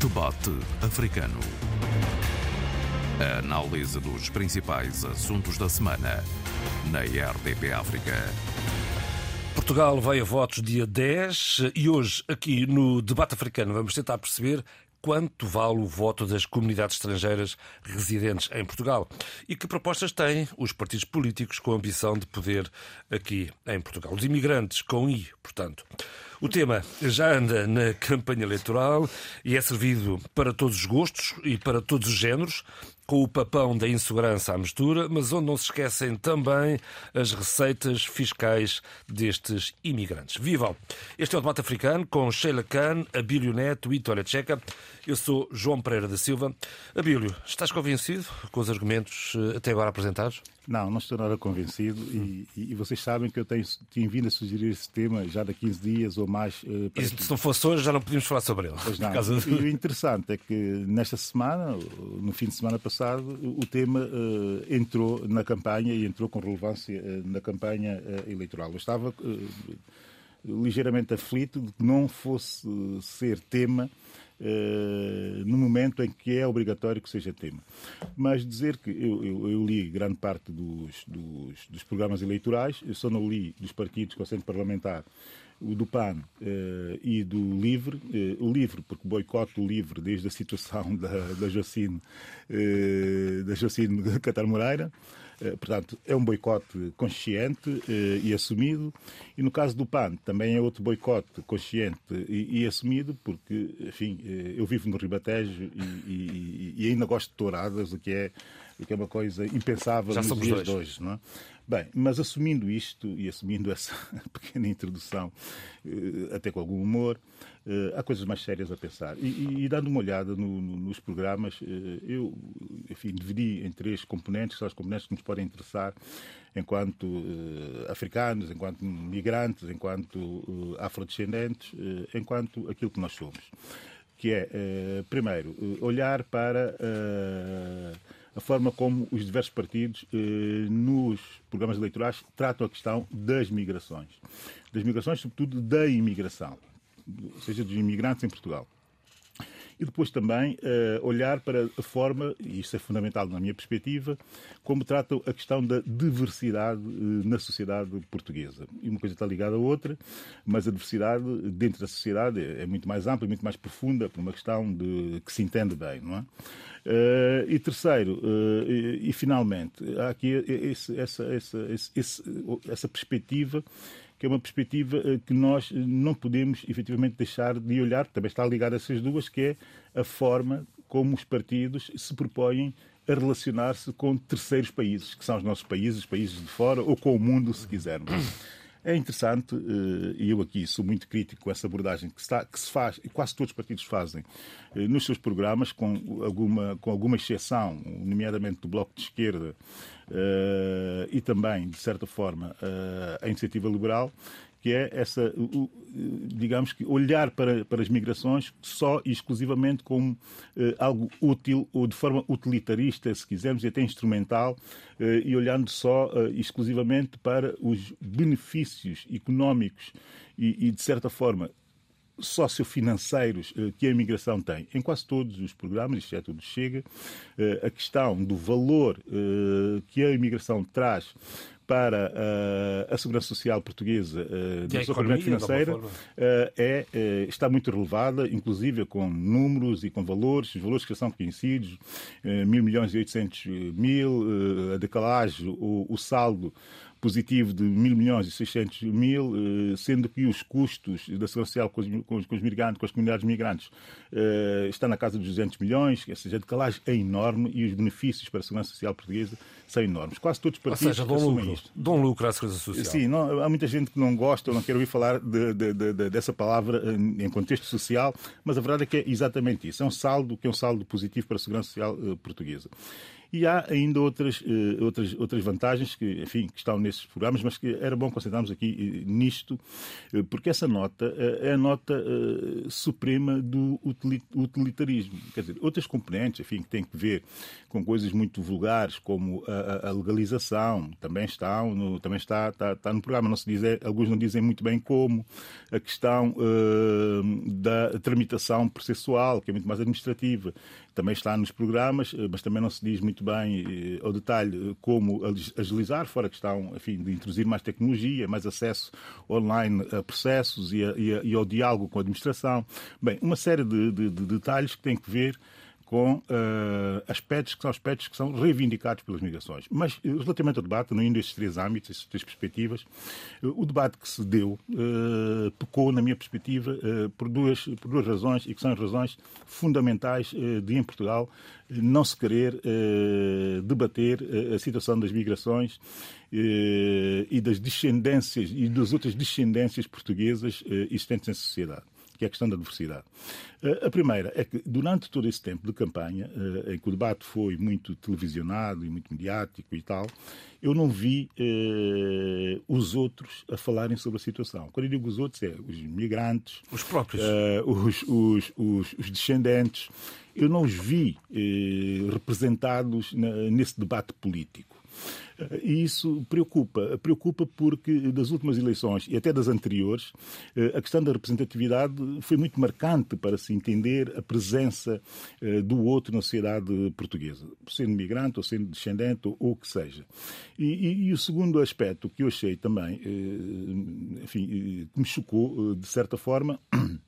Debate Africano. A análise dos principais assuntos da semana na RDP África. Portugal vai a votos dia 10 e hoje, aqui no Debate Africano, vamos tentar perceber quanto vale o voto das comunidades estrangeiras residentes em Portugal e que propostas têm os partidos políticos com a ambição de poder aqui em Portugal. Os imigrantes com I, portanto. O tema já anda na campanha eleitoral e é servido para todos os gostos e para todos os géneros, com o papão da insegurança à mistura, mas onde não se esquecem também as receitas fiscais destes imigrantes. Vivam! Este é o debate africano com Sheila Khan, Abílio Neto e Vitória Checa. Eu sou João Pereira da Silva. Abílio, estás convencido com os argumentos eh, até agora apresentados? Não, não estou nada convencido e, e, vocês sabem que eu tenho, tenho vindo a sugerir esse tema já de 15 dias ou mais. Uh, e se não fosse hoje já não podíamos falar sobre ele. Pois não. E o interessante é que nesta semana, no fim de semana passado, o tema uh, entrou na campanha e entrou com relevância uh, na campanha eleitoral. Eu estava ligeiramente aflito de que não fosse ser tema no momento em que é obrigatório que seja tema. Mas dizer que eu, eu, eu li grande parte dos, dos, dos, programas eleitorais, eu só não li dos partidos com assento parlamentar o do PAN uh, e do LIVRE. Uh, o LIVRE, porque boicote o LIVRE desde a situação da, da Jocine, uh, da Jocine Catar Moreira. Eh, portanto, é um boicote consciente eh, e assumido. E no caso do PAN, também é outro boicote consciente e, e assumido, porque, enfim, eh, eu vivo no Ribatejo e, e, e, ainda gosto de touradas, o que é, o que é uma coisa impensável Já nos dias dois. de hoje. Não é? Bem, mas assumindo isto e assumindo essa pequena introdução, até com algum humor, Uh, há coisas mais sérias a pensar. E, e, dando uma olhada no, no, nos programas, uh, eu, enfim, dividi em três componentes, são as componentes que nos podem interessar enquanto africanos, enquanto migrantes, enquanto afrodescendentes, enquanto aquilo que nós somos. Que é, primeiro, olhar para a forma como os diversos partidos nos programas eleitorais tratam a questão das migrações. Das migrações, sobretudo da imigração seja dos imigrantes em Portugal. E depois também uh, olhar para a forma, e isso é fundamental na minha perspectiva, como tratam a questão da diversidade uh, na sociedade portuguesa. E uma coisa está ligada à outra, mas a diversidade dentro da sociedade é, é muito mais ampla, muito mais profunda, por uma questão de que se entende bem, não é? Uh, e terceiro, e, e, finalmente, há aqui esse, essa, essa, esse, essa perspectiva que é uma perspectiva eh, que nós não podemos efetivamente deixar de olhar, também está ligada a essas duas, que é a forma como os partidos se propõem a relacionar-se com terceiros países, que são os nossos países, os países de fora, ou com o mundo, se quisermos. É interessante, eh, e eu aqui sou muito crítico com essa abordagem que, está, que se faz, e quase todos os partidos fazem, eh, nos seus programas, com alguma, com alguma exceção, nomeadamente do Bloco de Esquerda, e também, de certa forma, uh, a iniciativa liberal, que é essa, digamos que, olhar para, para as migrações só e exclusivamente como uh, algo útil ou de forma utilitarista, se quisermos, e até instrumental, e olhando só uh, exclusivamente para os benefícios económicos e, e de certa forma, sociofinanceiros que a imigração tem. Em quase todos os programas, exceto o do Chega, a questão do valor que a imigração traz para a segurança social portuguesa uh, do desenvolvimento financeiro uh, é, está muito relevada, inclusive com números e com valores, os valores que são conhecidos, mil milhões e oitocentos mil, a decalagem, o saldo positivo de mil milhões e 600 mil, eh, sendo que os custos da segurança social com os, com os, com os migrantes, com as comunidades migrantes, eh, está na casa dos 200 milhões, ou seja, a decalagem é enorme e os benefícios para a segurança social portuguesa são enormes. Quase todos os partidos ou seja, dão lucro, isto. Dão lucro à segurança social. Sim, não, há muita gente que não gosta ou não quer ouvir falar de, de, de, dessa palavra em contexto social, mas a verdade é que é exatamente isso. É um saldo que é um saldo positivo para a segurança social portuguesa. E há ainda outras, uh, outras, outras vantagens que, enfim, que estão nesses programas, mas que era bom concentrarmos aqui uh, nisto, uh, porque essa nota é a nota suprema do utilitarismo. Quer dizer, outras componentes, enfim, que têm que ver com coisas muito vulgares, como a, a legalização, também estão no, também está, está, está, no programa. Não se diz, alguns não dizem muito bem como. A questão da tramitação processual, que é muito mais administrativa, também está nos programas, mas também não se diz muito bem eh, ao detalhe eh, como agilizar, fora a questão enfim, de introduzir mais tecnologia, mais acesso online a processos e, a, e, a, e ao diálogo com a administração. Bem, uma série de, de, de detalhes que têm que ver com uh, aspectos que são aspectos que são reivindicados pelas migrações. Mas, relativamente ao debate, não indo estes três âmbitos, estas três perspectivas, uh, o debate que se deu pecou, na minha perspectiva, por, duas, por duas razões, e que são as razões fundamentais de, em Portugal, não se querer debater a situação das migrações e das descendências e das outras descendências portuguesas existentes em sociedade que é a questão da diversidade. Eh, a primeira é que, durante todo esse tempo de campanha, eh, em que o debate foi muito televisionado e muito mediático e tal, eu não vi eh, os outros a falarem sobre a situação. Quando eu digo os outros, é os migrantes, os próprios, eh, os, os, os, os, descendentes. Eu não os vi eh, representados na, nesse debate político. E isso preocupa. Preocupa porque das últimas eleições e até das anteriores, eh, a questão da representatividade foi muito marcante para se entender a presença eh, do outro na sociedade portuguesa, sendo migrante ou sendo descendente ou o que seja. E, e, e, o segundo aspecto que eu achei também, eh, enfim, que me chocou de certa forma,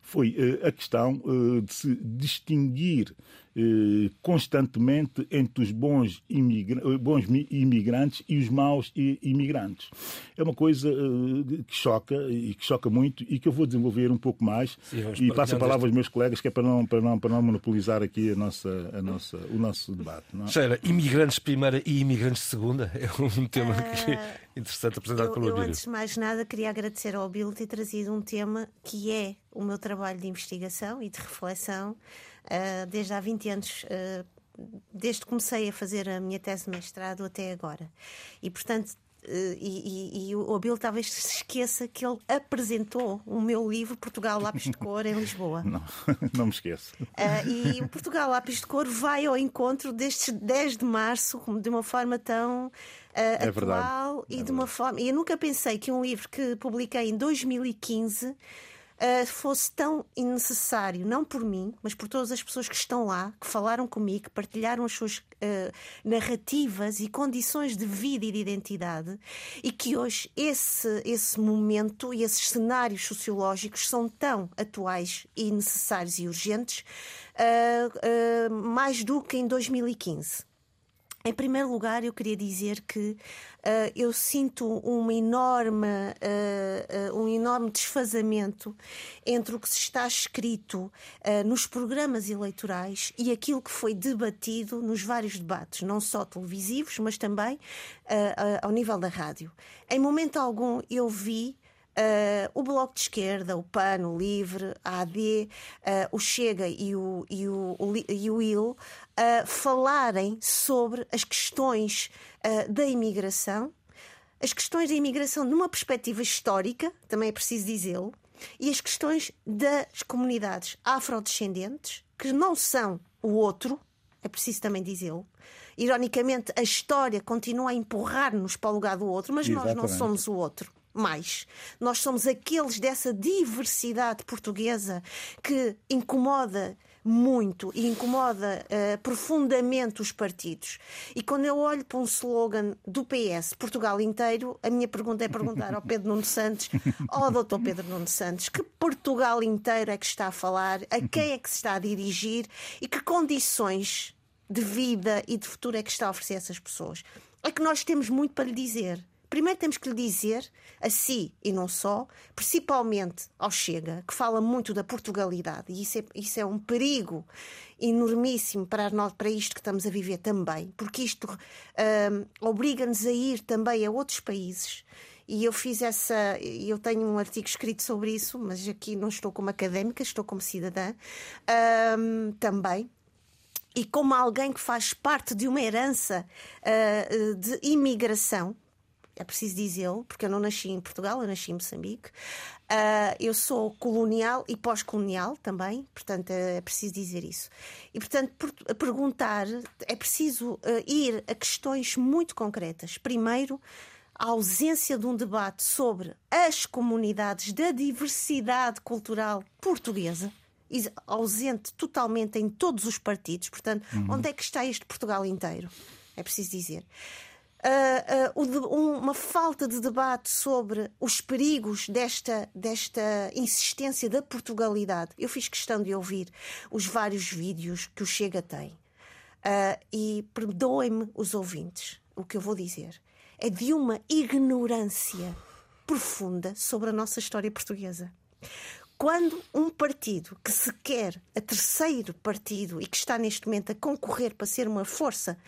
foi a questão de se distinguir eh, constantemente entre os bons, imigra eh, bons imigrantes e os maus imigrantes. É uma coisa eh, que choca e que choca muito e que eu vou desenvolver um pouco mais Sim, e passo a palavra aos meus colegas que é para não, para não, para não monopolizar aqui a nossa, a nossa, o nosso debate. Não é? Sheila, imigrantes primeira e imigrantes segunda é um tema uh... que é interessante apresentar eu, pelo Eu, antes de mais nada, queria agradecer ao Bill ter trazido um tema que é o meu trabalho de investigação e de reflexão desde há 20 anos. Uh, desde que comecei a fazer a minha tese de mestrado até agora. E, portanto, Uh, e, e, e, o Bill talvez se esqueça que ele apresentou o meu livro Portugal Lápis de Cor em Lisboa. Não, não me esqueço. Uh, e o Portugal Lápis de Cor vai ao encontro destes 10 de março de uma forma tão uh, é atual verdade. e é de verdade. uma forma. E eu nunca pensei que um livro que publiquei em 2015 uh, fosse tão necessário, não por mim, mas por todas as pessoas que estão lá, que falaram comigo, que partilharam as suas uh, narrativas e condições de vida e de identidade, e que hoje esse, esse momento e esses cenários sociológicos são tão atuais e necessários e urgentes, uh, mais do que em 2015. Em primeiro lugar, eu queria dizer que uh, eu sinto uma enorme, uh, uh, um enorme desfazamento entre o que se está escrito nos programas eleitorais e aquilo que foi debatido nos vários debates, não só televisivos, mas também ao nível da rádio. Em momento algum eu vi Uh, o Bloco de Esquerda, o PAN, o LIVRE, a AD, uh, o Chega e o, e o, e o IL uh, falarem sobre as questões da imigração, as questões da imigração numa perspectiva histórica, também é preciso dizê-lo, e as questões das comunidades afrodescendentes, que não são o outro, é preciso também dizê-lo. Ironicamente, a história continua a empurrar-nos para o lugar do outro, mas Exatamente. nós não somos o outro mais. Nós somos aqueles dessa diversidade portuguesa que incomoda muito e incomoda uh, profundamente os partidos. E quando eu olho para um slogan do PS, Portugal inteiro, a minha pergunta é perguntar ao Pedro Nuno Santos, ao doutor Pedro Nuno Santos, que Portugal inteiro é que está a falar, a quem é que se está a dirigir e que condições de vida e de futuro é que está a oferecer a essas pessoas. É que nós temos muito para lhe dizer. Primeiro temos que lhe dizer, a si e não só, principalmente ao Chega, que fala muito da Portugalidade, e isso é, isso é um perigo enormíssimo para, nós, para isto que estamos a viver também, porque isto hum, obriga-nos a ir também a outros países. E eu fiz essa. Eu tenho um artigo escrito sobre isso, mas aqui não estou como académica, estou como cidadã um, também. e como alguém que faz parte de uma herança uh, de imigração, é preciso dizê-lo, porque eu não nasci em Portugal, eu nasci em Moçambique. Uh, eu sou colonial e pós-colonial também, portanto é preciso dizer isso. E portanto, por, perguntar, é preciso uh, ir a questões muito concretas. Primeiro, a ausência de um debate sobre as comunidades da diversidade cultural portuguesa ausente totalmente em todos os partidos. Portanto, uhum. onde é que está este Portugal inteiro? É preciso dizer uh, uh, uma falta de debate sobre os perigos desta, desta insistência da Portugalidade. Eu fiz questão de ouvir os vários vídeos que o Chega tem. Uh, e perdoem-me os ouvintes, o que eu vou dizer. É de uma ignorância profunda sobre a nossa história portuguesa. Quando um partido que se quer a terceiro partido e que está neste momento a concorrer para ser uma força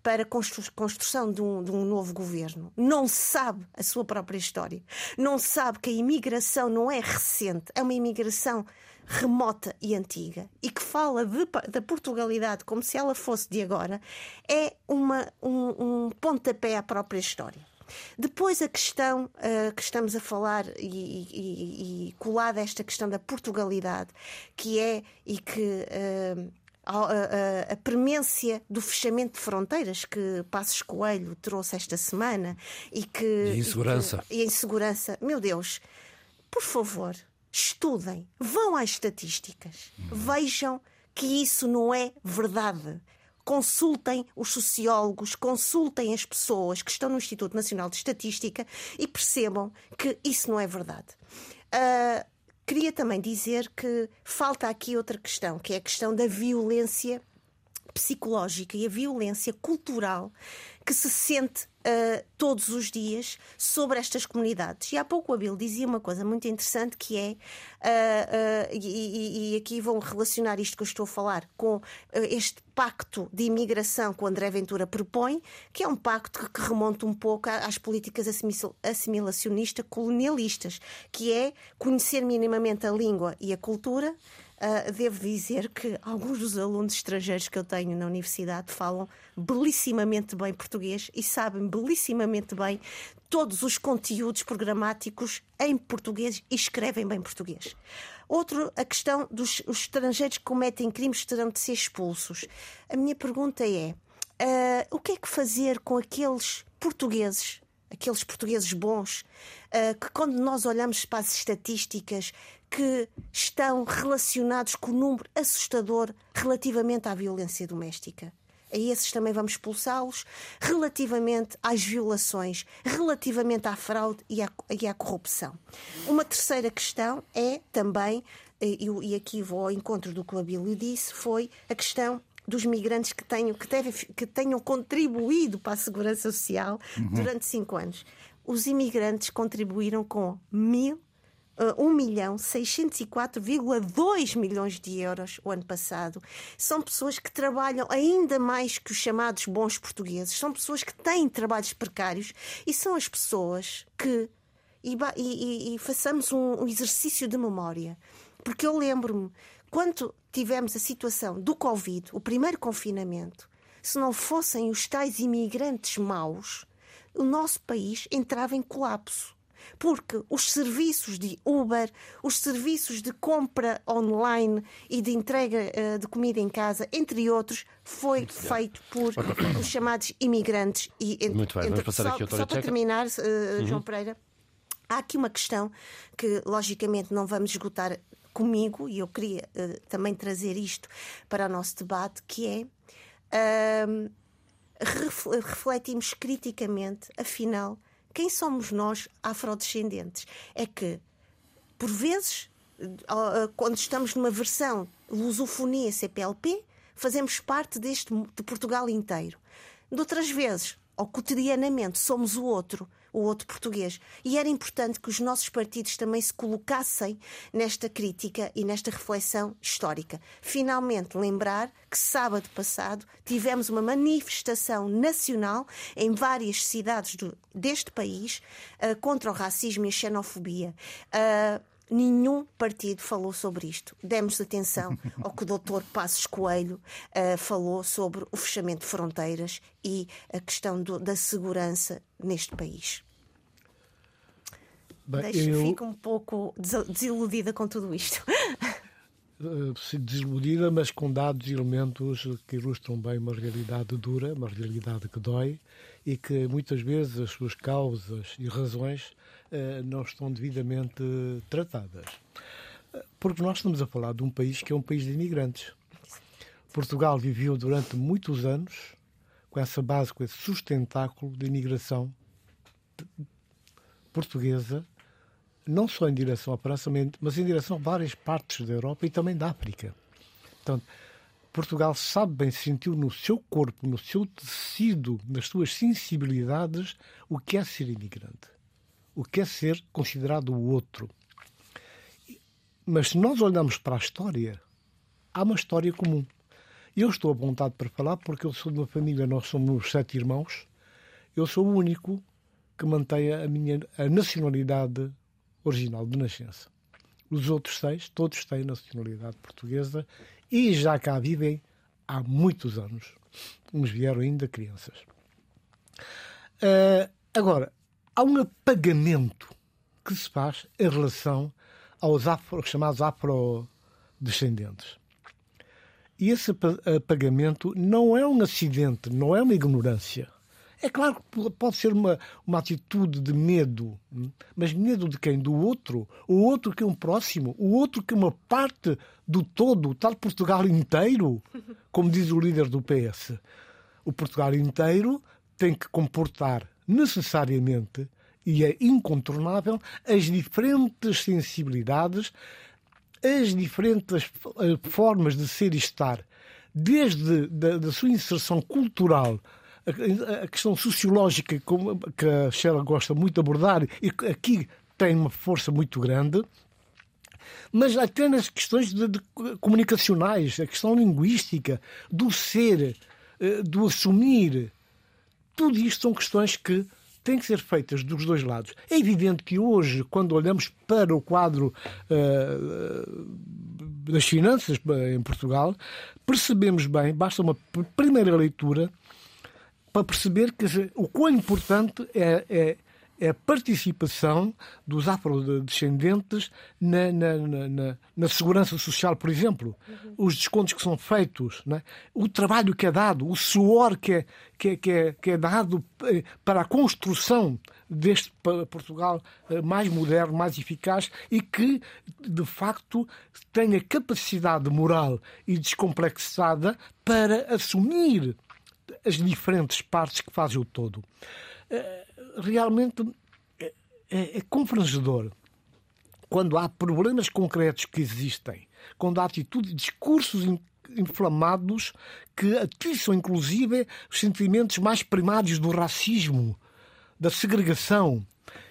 para a construção de um, de um novo governo não sabe a sua própria história, não sabe que a imigração não é recente, é uma imigração remota e antiga e que fala da Portugalidade como se ela fosse de agora, é uma, um, um pontapé à própria história. Depois a questão uh, que estamos a falar e, e, e, colada esta questão da Portugalidade, que é e que uh, a, a, a, premência do fechamento de fronteiras que Passos Coelho trouxe esta semana e que. E insegurança. E, que, e insegurança. Meu Deus, por favor, estudem, vão às estatísticas, uhum. vejam que isso não é verdade consultem os sociólogos, consultem as pessoas que estão no Instituto Nacional de Estatística e percebam que isso não é verdade. Uh, queria também dizer que falta aqui outra questão, que é a questão da violência psicológica e a violência cultural que se sente uh, todos os dias sobre estas comunidades. E há pouco o Abel dizia uma coisa muito interessante que é, uh, uh, e, e, aqui vou relacionar isto que eu estou a falar com este pacto de imigração que o André Ventura propõe, que é um pacto que remonta um pouco às políticas assimilacionistas colonialistas, que é conhecer minimamente a língua e a cultura Uh, devo dizer que alguns dos alunos estrangeiros que eu tenho na universidade falam belíssimamente bem português e sabem belíssimamente bem todos os conteúdos programáticos em português e escrevem bem português. Outro, a questão dos estrangeiros que cometem crimes terão de ser expulsos. A minha pergunta é: uh, o que é que fazer com aqueles portugueses aqueles portugueses bons, uh, que quando nós olhamos para as estatísticas que estão relacionados com o número assustador relativamente à violência doméstica. A esses também vamos expulsá-los, relativamente às violações, relativamente à fraude e à, e à corrupção. Uma terceira questão é também, e aqui vou ao encontro do que o Abílio disse, foi a questão dos migrantes que tenham, que, deve, que tenham contribuído para a segurança social uhum. durante cinco anos. Os imigrantes contribuíram com mil 1 milhão 604,2 milhões de euros o ano passado. São pessoas que trabalham ainda mais que os chamados bons portugueses. São pessoas que têm trabalhos precários e são as pessoas que. E, e, e façamos um, um exercício de memória. Porque eu lembro-me, quando tivemos a situação do Covid, o primeiro confinamento, se não fossem os tais imigrantes maus, o nosso país entrava em colapso porque os serviços de Uber, os serviços de compra online e de entrega uh, de comida em casa, entre outros, foi Muito feito por os chamados imigrantes. E, Muito bem, vamos passar só, aqui outra Só para terminar, uh, uhum. João Pereira, há aqui uma questão que, logicamente, não vamos esgotar comigo, e eu queria uh, também trazer isto para o nosso debate, que é. Uh, refletimos criticamente, afinal, quem somos nós afrodescendentes? É que, por vezes, quando estamos numa versão lusofonia CPLP, fazemos parte deste de Portugal inteiro. De outras vezes, ou cotidianamente, somos o outro o outro português. E era importante que os nossos partidos também se colocassem nesta crítica e nesta reflexão histórica. Finalmente, lembrar que sábado passado tivemos uma manifestação nacional em várias cidades do, deste país uh, contra o racismo e a xenofobia. Uh, nenhum partido falou sobre isto. Demos atenção ao que o doutor Passos Coelho uh, falou sobre o fechamento de fronteiras e a questão do, da segurança neste país. Bem, Deixo, eu... Fico um pouco desiludida com tudo isto. Eh, desiludida, mas com dados e elementos que ilustram bem uma realidade dura, uma realidade que dói e que muitas vezes as suas causas e razões não estão devidamente tratadas. Porque nós estamos a falar de um país que é um país de imigrantes. Portugal viveu durante muitos anos com essa base, com esse sustentáculo de imigração portuguesa não só em direção à França, mas em direção a várias partes da Europa e também da África. Portanto, Portugal sabe bem, sentiu no seu corpo, no seu tecido, nas suas sensibilidades, o que é ser imigrante, o que é ser considerado o outro. Mas se nós olhamos para a história, há uma história comum. Eu estou apontado para falar porque eu sou de uma família, nós somos sete irmãos, eu sou o único que mantém a minha a nacionalidade original de nascença. Os outros seis, todos têm nacionalidade portuguesa e já cá vivem há muitos anos. Uns vieram ainda crianças. Uh, agora, há um apagamento que se faz em relação aos afro, chamados afrodescendentes. E esse apagamento não é um acidente, não é uma ignorância é claro que pode ser uma, uma atitude de medo, mas medo de quem? Do outro? O outro que é um próximo? O outro que é uma parte do todo, o tal Portugal inteiro? Como diz o líder do PS. O Portugal inteiro tem que comportar necessariamente e é incontornável as diferentes sensibilidades, as diferentes eh, formas de ser e estar, desde da, da sua inserção cultural a, questão sociológica que a Sheila gosta muito de abordar e aqui tem uma força muito grande, mas até nas questões de, de comunicacionais, a questão linguística, do ser, eh, do assumir, tudo isto são questões que têm que ser feitas dos dois lados. É evidente que hoje, quando olhamos para o quadro uh, das finanças em Portugal, percebemos bem, basta uma primeira leitura, para perceber que o quão importante é, é a participação dos afrodescendentes na, na, na, na, segurança social, por exemplo. Uhum. Os descontos que são feitos, é? o trabalho que é dado, o suor que é, que é, que é, que é dado eh, para a construção deste Portugal eh, mais moderno, mais eficaz e que, de facto, tenha capacidade moral e descomplexada para assumir as diferentes partes que fazem o todo. Realmente é, é, é confrangedor quando há problemas concretos que existem, quando há atitudes, discursos inflamados que atiçam, inclusive, os sentimentos mais primários do racismo, da segregação.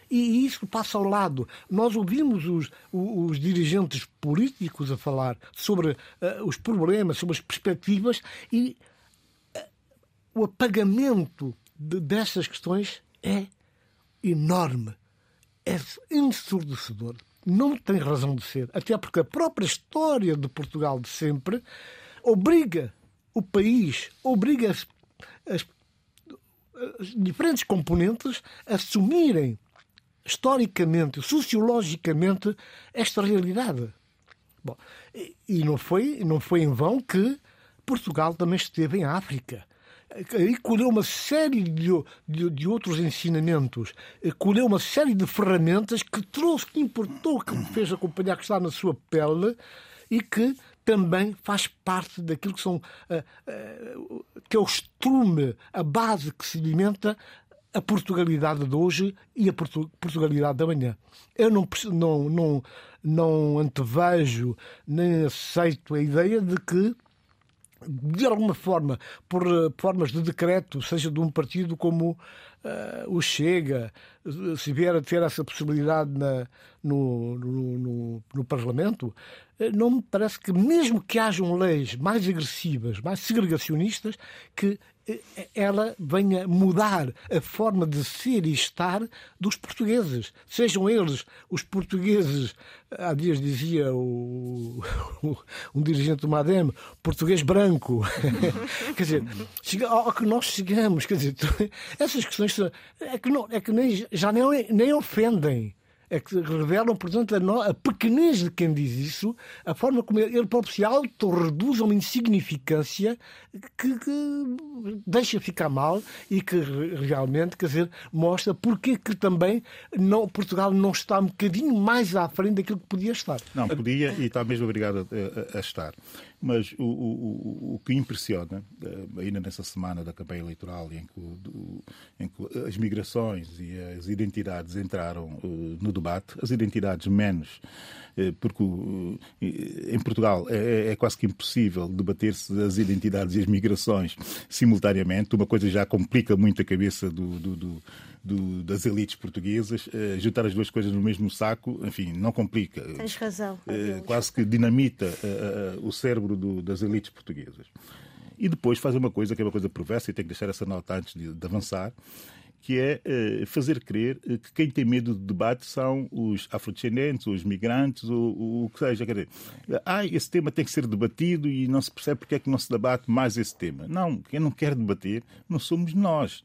E isso passa ao lado. Nós ouvimos os, os, dirigentes políticos a falar sobre uh, os problemas, sobre as perspectivas, e o apagamento de, dessas questões é enorme, é ensurdecedor. Não tem razão de ser, até porque a própria história de Portugal de sempre obriga o país, obriga as, as, as diferentes componentes a assumirem historicamente, sociologicamente, esta realidade. Bom, e não foi, não foi em vão que Portugal também esteve em África aí colheu uma série de, de, de, outros ensinamentos, eh, colheu uma série de ferramentas que trouxe, que importou, que fez acompanhar, que está na sua pele e que também faz parte daquilo que são uh, que é o estrume, a base que se alimenta a Portugalidade de hoje e a Portugalidade da manhã. Eu não, não, não, não antevejo nem aceito a ideia de que de alguma forma, por uh, formas de decreto, seja de um partido como uh, o Chega, se vier a ter essa possibilidade na, no, no, no, no Parlamento, eh, não me parece que, mesmo que hajam leis mais agressivas, mais segregacionistas, que eh, ela venha mudar a forma de ser e estar dos portugueses. Sejam eles os portugueses, há dias dizia o, um dirigente do MADEM, português branco. quer dizer, ao que nós chegamos, quer dizer, essas questões é que, não, é que nem, já nem, nem ofendem é que revelam, portanto, a, a pequenez de quem diz isso, a forma como ele próprio se auto-reduz a uma insignificância que, que, deixa ficar mal e que realmente, quer dizer, mostra porque que também não, Portugal não está um bocadinho mais à frente daquilo que podia estar. Não, podia e está mesmo obrigado a, a, a estar. Mas o, o, o que impressiona, eh, ainda nessa semana da campanha eleitoral, em que, em que as migrações e as identidades entraram eh, no debate, as identidades menos, eh, porque em Portugal é, é quase que impossível debater-se as identidades e as migrações simultaneamente. Uma coisa já complica muito a cabeça do, do, do das elites portuguesas, juntar as duas coisas no mesmo saco, enfim, não complica. Tens razão. Quase que dinamita o cérebro do, das elites portuguesas. E depois faz uma coisa que é uma coisa perversa, e tenho que deixar essa nota antes de, de avançar, que é fazer crer que quem tem medo de debate são os afrodescendentes, os migrantes, ou o que seja. Quer dizer, ah, esse tema tem que ser debatido e não se percebe porque é que não se debate mais esse tema. Não, quem não quer debater não somos nós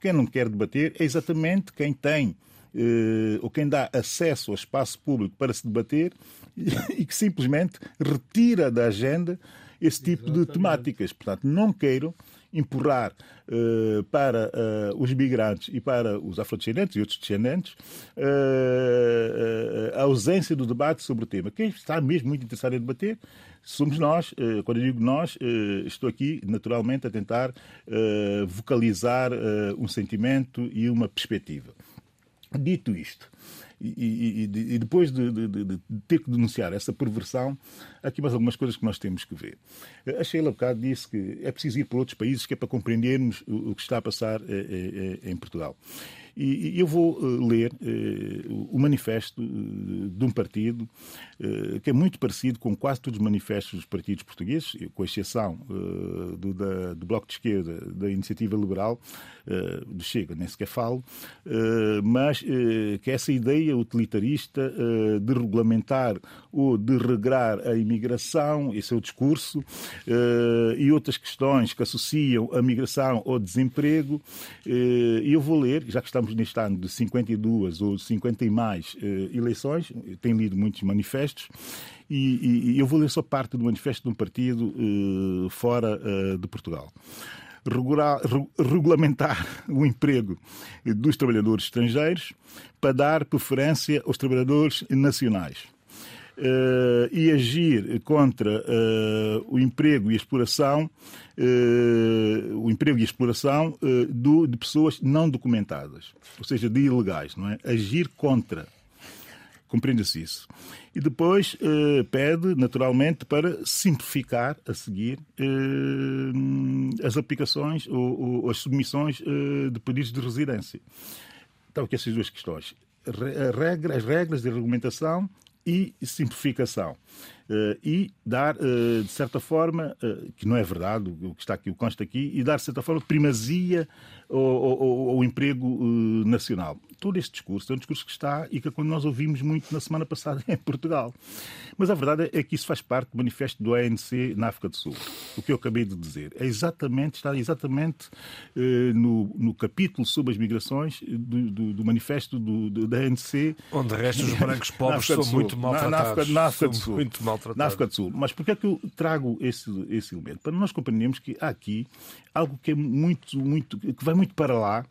quem não quer debater é exatamente quem tem eh, ou quem dá acesso ao espaço público para se debater e que simplesmente retira da agenda esse tipo Exatamente. de temáticas. Portanto, não queiram empurrar uh, para uh, os migrantes e para os afrodescendentes e outros descendentes uh, a ausência do debate sobre o tema. Quem está mesmo muito interessado em debater somos nós. Quando eu digo nós, estou aqui naturalmente a tentar vocalizar um sentimento e uma perspectiva. Dito isto, e, depois de, de, de, ter que denunciar essa perversão, aqui mais algumas coisas que nós temos que ver. A Sheila bocado disse que é preciso ir por outros países que é para compreendermos o, o que está a passar eh, eh, eh, em Portugal. E eu vou ler o manifesto de um partido que é muito parecido com quase todos os manifestos dos partidos portugueses, com exceção do, da, do Bloco de Esquerda, da Iniciativa Liberal, do Chega, nem sequer falo, mas que essa ideia utilitarista de regulamentar ou de regrar a imigração, esse é o discurso, e outras questões que associam a migração ao desemprego. E eu vou ler, já que estamos estamos neste ano de 52 ou 50 e mais uh, eleições, tenho lido muitos manifestos, e, e, eu vou ler só parte do manifesto de um partido uh, fora uh, de Portugal. Regular, regulamentar o emprego dos trabalhadores estrangeiros para dar preferência aos trabalhadores nacionais. Uh, e agir contra uh, o emprego e a exploração uh, o emprego e exploração do, de pessoas não documentadas, ou seja, de ilegais, não é? Agir contra. Compreende-se isso. E depois uh, pede, naturalmente, para simplificar a seguir as aplicações ou, ou as submissões de pedidos de residência. Então, que essas duas questões. Regra, as regras de regulamentação e simplificação. Uh, e dar, uh, de certa forma, uh, que não é verdade o que está aqui, o que consta aqui, e dar, de certa forma, primazia ao, ao, ao emprego nacional todo este discurso é um discurso que está e que nós ouvimos muito na semana passada em Portugal. Mas a verdade é que isso faz parte do manifesto do ANC na África do Sul. O que eu acabei de dizer é exatamente, está exatamente eh, no, no capítulo sobre as migrações do, do, do manifesto do, do, da ANC. Onde de resto os brancos pobres são muito maltratados. Na, na, África, na África do Sul. Muito maltratados. Na África do Sul. Mas porquê é que eu trago esse, esse elemento? Para nós compreendermos que há aqui algo que é muito, muito, que vai muito para lá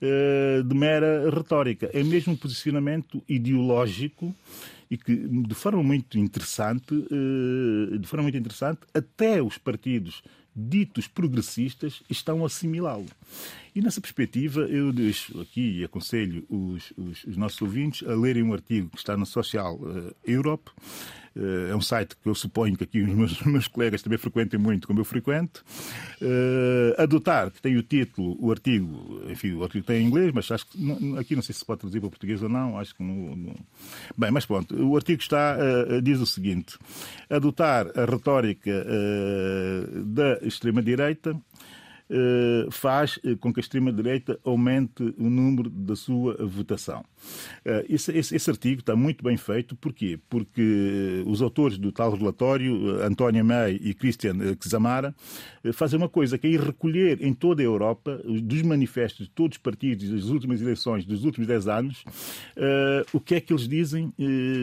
eh, de mera retórica. É mesmo um posicionamento ideológico e que, de forma muito interessante, eh, de forma muito interessante, até os partidos ditos progressistas estão a assimilá-lo. E nessa perspectiva, eu deixo aqui e aconselho os, os, os, nossos ouvintes a lerem um artigo que está no Social Europe, Uh, é um site que eu suponho que aqui os meus, meus colegas também frequentem muito, como eu frequento. Uh, adotar, que tem o título, o artigo, enfim, o artigo tem em inglês, mas acho que não, aqui não sei se pode traduzir para português ou não, acho que não. não... Bem, mas pronto, o artigo está, uh, diz o seguinte: adotar a retórica da extrema-direita eh, faz eh, com que a extrema-direita aumente o número da sua votação. Eh, esse, esse, esse, artigo está muito bem feito. Porquê? Porque os autores do tal relatório, Antónia May e Christian Kzamara, fazem uma coisa, que é ir recolher em toda a Europa, dos manifestos de todos os partidos das últimas eleições dos últimos 10 anos, o que é que eles dizem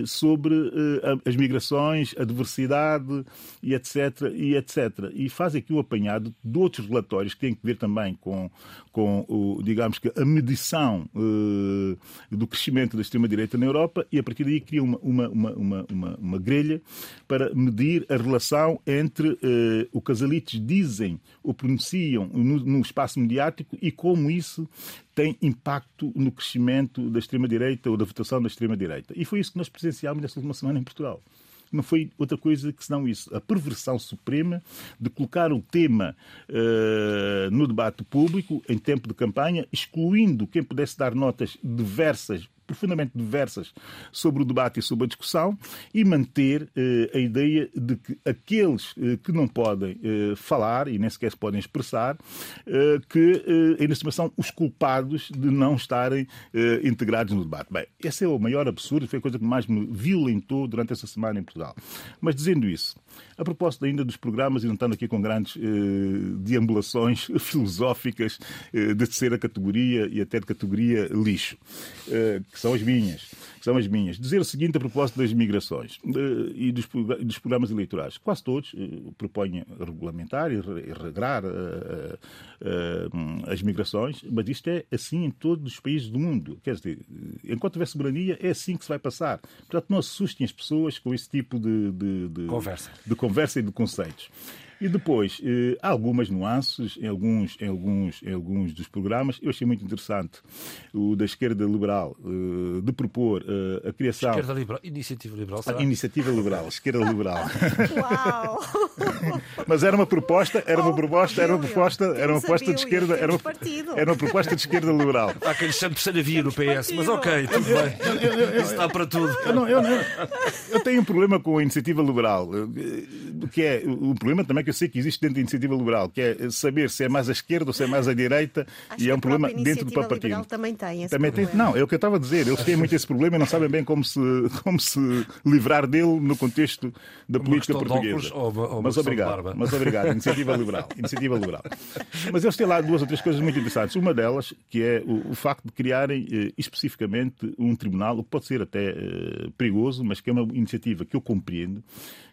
sobre as migrações, a diversidade e etc. E, etc. e fazem aqui um apanhado de outros relatórios que têm que ver também com, com o, digamos que, a medição do crescimento da extrema-direita na Europa e, a partir daí, cria uma, uma, uma, uma, uma grelha para medir a relação entre uh, o que as elites dizem ou pronunciam no, no espaço mediático e como isso tem impacto no crescimento da extrema-direita ou da votação da extrema-direita. E foi isso que nós presenciámos nesta última semana em Portugal não foi outra coisa que senão isso. A perversão suprema de colocar o tema uh, no debate público em tempo de campanha, excluindo quem pudesse dar notas diversas profundamente diversas sobre o debate e sobre a discussão e manter eh, a ideia de que aqueles eh, que não podem eh, falar e nem sequer se podem expressar, eh, que eh, ainda são os culpados de não estarem eh, integrados no debate. Bem, esse é o maior absurdo, foi a coisa que mais me violentou durante essa semana em Portugal. Mas dizendo isso, a propósito ainda dos programas, e não estando aqui com grandes eh, deambulações filosóficas de terceira categoria e até de categoria lixo, que são as minhas, que são as minhas. Dizer o seguinte a propósito das migrações eh, e dos, dos, programas eleitorais. Quase todos eh, propõem regulamentar e regrar eh, as migrações, mas isto é assim em todos os países do mundo. Quer dizer, enquanto houver soberania, é assim que se vai passar. Portanto, não assustem as pessoas com esse tipo de, de, de conversa. de conversa e de conceitos. E depois, eh, há algumas nuances em alguns, em, alguns, em alguns dos programas. Eu achei muito interessante o da esquerda liberal eh, de propor eh, a criação. Esquerda liberal, iniciativa liberal. Será? Iniciativa liberal, esquerda liberal. Uau! Mas era uma proposta, era uma proposta, era uma proposta, era uma proposta de esquerda, era uma, era uma proposta de esquerda liberal. Há quem chame de via no PS, mas ok, tudo bem. Isso dá para tudo. Eu, não, eu, não, eu tenho um problema com a iniciativa liberal, que é o problema também que eu sei que existe dentro da iniciativa liberal, que é saber se é mais à esquerda ou se é mais à direita, Acho e é um problema dentro do próprio partido. também tem esse também problema. Tem, não, é o que eu estava a dizer. Eles têm muito esse problema e não sabem bem como se, como se livrar dele no contexto da política portuguesa. Ou ou mas obrigado, mas obrigado. Iniciativa liberal. Iniciativa liberal. Mas eles têm lá duas ou três coisas muito interessantes. Uma delas, que é o, o facto de criarem eh, especificamente um tribunal, o que pode ser até eh, perigoso, mas que é uma iniciativa que eu compreendo,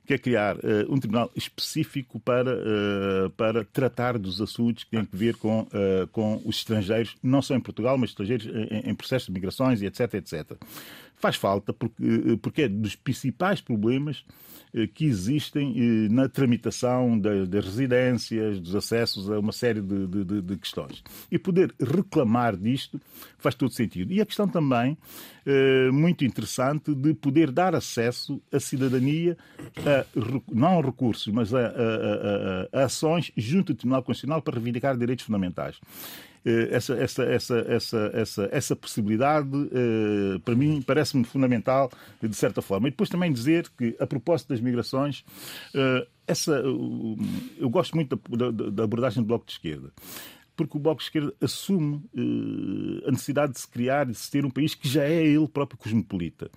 que é criar uh, um tribunal específico para, uh, para tratar dos assuntos que têm a ver com, uh, com os estrangeiros, não só em Portugal, mas estrangeiros em, em processos de migrações e etc, etc. Faz falta porque, porque é dos principais problemas que existem na tramitação das residências, dos acessos a uma série de, de, de, questões. E poder reclamar disto faz todo sentido. E a questão também, muito interessante, de poder dar acesso à cidadania, a, não a recursos, mas a, a, a ações junto ao Tribunal Constitucional para reivindicar direitos fundamentais essa, essa, essa, essa, essa, essa possibilidade, para mim, parece-me fundamental, de certa forma. E depois também dizer que, a propósito das migrações, essa, eu gosto muito da, da, da abordagem do Bloco de Esquerda porque o Bloco de Esquerda assume uh, a necessidade de se criar e de se ter um país que já é ele próprio cosmopolita.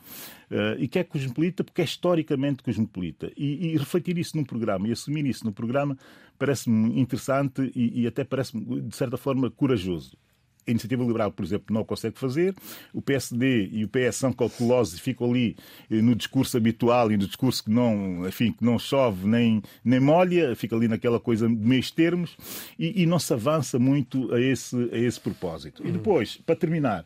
Uh, e que é cosmopolita porque é historicamente cosmopolita. E, e, refletir isso num programa e assumir isso num programa parece-me interessante e, e até parece-me, de certa forma, corajoso. A iniciativa liberal, por exemplo, não consegue fazer. O PSD e o PS são cautelosos e ficam ali eh, no discurso habitual e no discurso que não, enfim, que não chove nem, nem molha, fica ali naquela coisa de meios termos e, e não se avança muito a esse, a esse propósito. E depois, para terminar,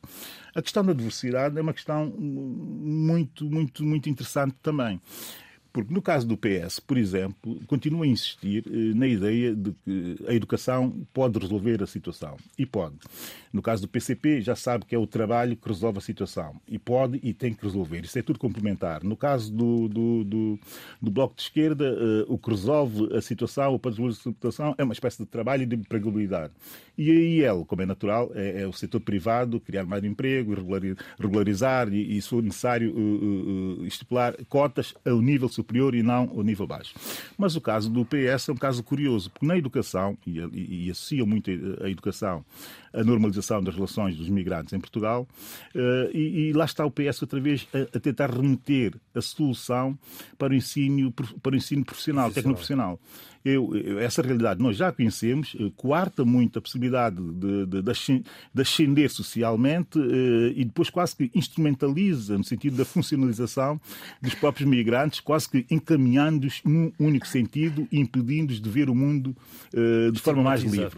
a questão da diversidade é uma questão muito, muito, muito interessante também Porque no caso do PS, por exemplo, continua a insistir eh, na ideia de que a educação pode resolver a situação. E pode. No caso do PCP, já sabe que é o trabalho que resolve a situação. E pode e tem que resolver. Isso é tudo complementar. No caso do, do, do, do Bloco de Esquerda, eh, o que resolve a situação, o para resolver a situação, é uma espécie de trabalho e de empregabilidade. E a IEL, como é natural, é, é o setor privado, criar mais emprego, regularizar e, e se for necessário, uh, uh, estipular cotas ao nível superior e não ao nível baixo. Mas o caso do PS é um caso curioso, porque na educação, e, e, e associa muito a educação a normalização das relações dos migrantes em Portugal, uh, e, e, lá está o PS outra vez a, a, tentar remeter a solução para o ensino, para o ensino profissional, tecnoprofissional. Eu, eu, essa realidade nós já conhecemos, eh, coarta muito a possibilidade de, de, de ascender socialmente eh, e depois quase que instrumentaliza no sentido da funcionalização dos próprios migrantes, quase que encaminhando-os num único sentido e impedindo-os de ver o mundo eh, de forma mais livre.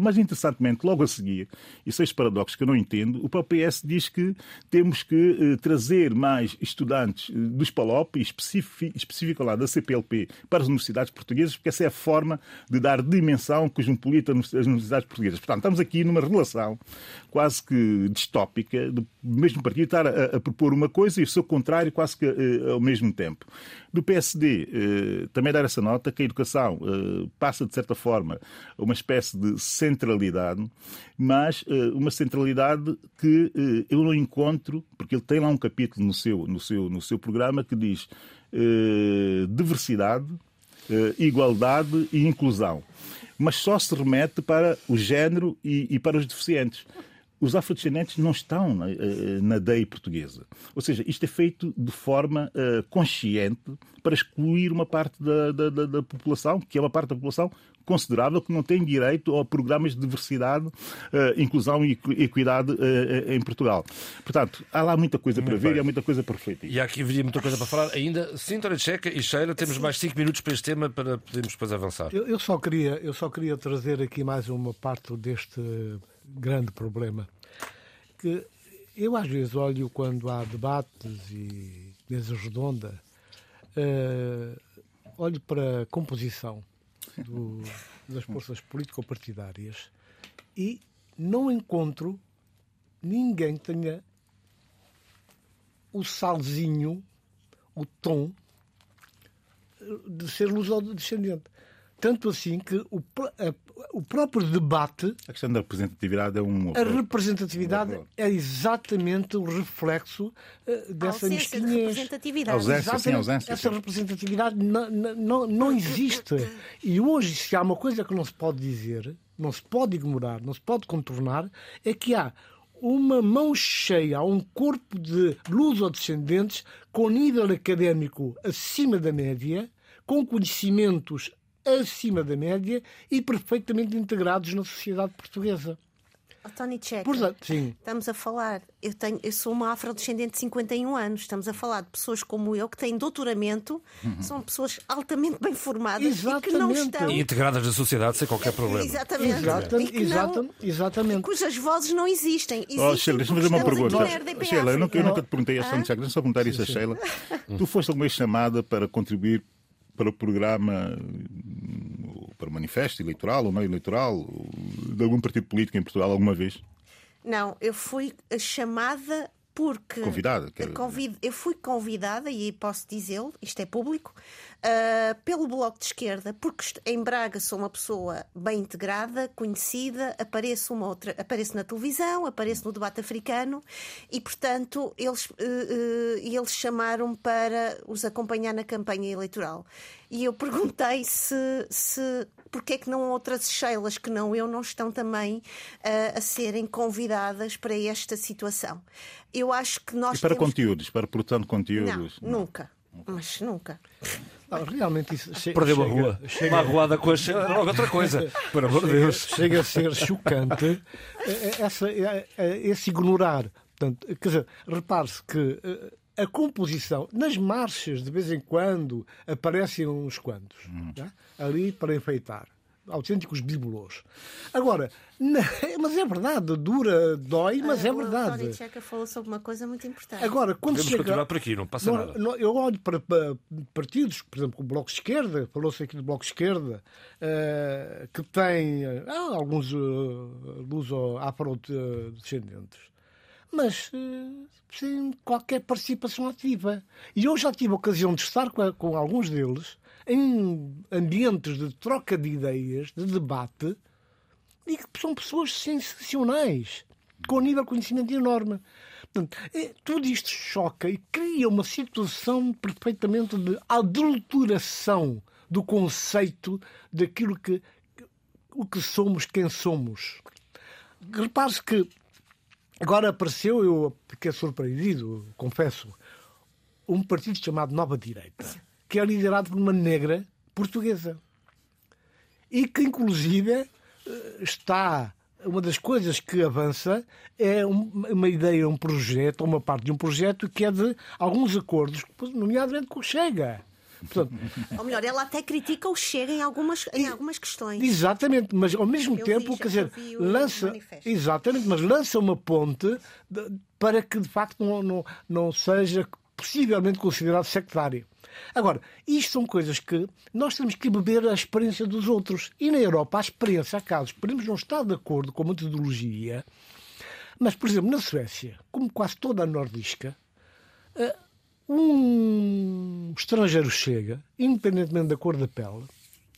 Mas, interessantemente, logo a seguir, e seis paradoxos que eu não entendo, o próprio PS diz que temos que eh, trazer mais estudantes eh, dos PALOP, específico lá da CPLP, para as universidades portuguesas, porque essa é a forma de dar dimensão cosmopolita às universidades portuguesas. Portanto, estamos aqui numa relação quase que distópica, do mesmo partido estar a, a propor uma coisa e o seu contrário quase que uh, ao mesmo tempo. Do PSD, uh, também dar essa nota que a educação uh, passa, de certa forma, a uma espécie de centralidade, mas uma centralidade que eu não encontro, porque ele tem lá um capítulo no seu, no seu, no seu programa que diz diversidade, igualdade e inclusão. Mas só se remete para o género e, e para os deficientes os afrodescendentes não estão na, eh, na DEI portuguesa. Ou seja, isto é feito de forma uh, consciente para excluir uma parte da, da, da, da, população, que é uma parte da população considerável que não tem direito a programas de diversidade, uh, inclusão e equidade uh, em Portugal. Portanto, há lá muita coisa para ver e há muita coisa para refletir. E há aqui haveria muita coisa para falar ainda. Sintora Checa e Sheila, temos mais cinco minutos para este tema para podermos depois avançar. Eu, eu, só queria, eu só queria trazer aqui mais uma parte deste grande problema. Que eu às vezes olho quando há debates e mesa redonda, uh, olho para a composição do, das forças político-partidárias e não encontro ninguém que tenha o salzinho, o tom de ser luso-descendente. Tanto assim que o, a, o próprio debate. A questão da representatividade é um. A representatividade um é exatamente o reflexo uh, dessa mesquinhez. De representatividade. Ausência, sim, ausência. Essa representatividade não, não, não existe. E hoje, se há uma coisa que não se pode dizer, não se pode ignorar, não se pode contornar, é que há uma mão cheia, um corpo de luso-descendentes com nível académico acima da média, com conhecimentos acima da média e perfeitamente integrados na sociedade portuguesa. Oh, Tony Checa, Portanto, sim. estamos a falar, eu, tenho, eu sou uma afrodescendente de 51 anos, estamos a falar de pessoas como eu que têm doutoramento, uhum. são pessoas altamente bem formadas exatamente. e que não estão. E integradas na sociedade sem qualquer problema. Exatamente. Exatamente. Exatamente. Não, exatamente. Cujas vozes não existem. existem oh, Sheila, deixa-me fazer uma pergunta. Sheila, eu, não, eu nunca te perguntei esta, ah? deixa só perguntar isso a Sheila. tu foste alguma vez chamada para contribuir para o programa, para o manifesto eleitoral ou não eleitoral de algum partido político em Portugal alguma vez? Não, eu fui chamada porque. Convidada? Quero... Convid... Eu fui convidada, e posso dizê-lo, isto é público, uh, pelo Bloco de Esquerda, porque em Braga sou uma pessoa bem integrada, conhecida, apareço, uma outra, apareço na televisão, apareço no debate africano e, portanto, eles, uh, uh, eles chamaram para os acompanhar na campanha eleitoral. E eu perguntei se, se porque é que não outras Sheilas que não eu não estão também uh, a serem convidadas para esta situação. Eu acho que nós. E para temos... conteúdos, para de conteúdos? Não, não. nunca. Mas nunca. Não, realmente isso che Perdeu uma rua. Chega... Uma arruada com a logo outra coisa. Por amor de Deus. Chega a ser chocante é, é, essa, esse ignorar. Portanto, quer dizer, repare-se que a composição, nas marchas, de vez em quando, aparecem uns quantos hum. ali para enfeitar. autênticos bibelôs. Agora, não, mas é verdade, dura, dói, mas Ah, é O verdade. Tony Checa falou sobre uma coisa muito importante. Agora, quando Podemos chega... continuar por aqui, não passa Não, nada. não, eu olho para, para partidos, por exemplo, o Bloco de Esquerda, falou-se aqui do Bloco de Esquerda, eh, que tem eh, ah, alguns uh, luso-afrodescendentes, mas eh, sem qualquer participação ativa. E eu já tive a ocasião de estar com, com alguns deles em ambientes de troca de ideias, de debate, e que são pessoas sensacionais, com um nível de conhecimento enorme. Portanto, é, tudo isto choca e cria uma situação perfeitamente de adulteração do conceito daquilo que o que somos, quem somos. Repare-se que agora apareceu, eu fiquei surpreendido, confesso, um partido chamado Nova Direita, que é liderado por uma negra portuguesa e que, inclusive, eh, está. Uma das coisas que avança é um- uma ideia, um projeto, uma parte de um projeto que é de alguns acordos, nomeadamente com o Chega. Portanto, Ou melhor, ela até critica o Chega em algumas, em algumas questões. Exatamente, mas ao mesmo Eu tempo, vi, quer dizer, lança, exatamente, mas lança uma ponte de- para que de facto não, não, não seja possivelmente considerado sectário. Agora, isto são coisas que nós temos que beber a experiência dos outros. E na Europa, a experiência, há casos, podemos não estar de acordo com a metodologia, mas, por exemplo, na Suécia, como quase toda a nordisca, eh, um estrangeiro chega, independentemente da cor da pele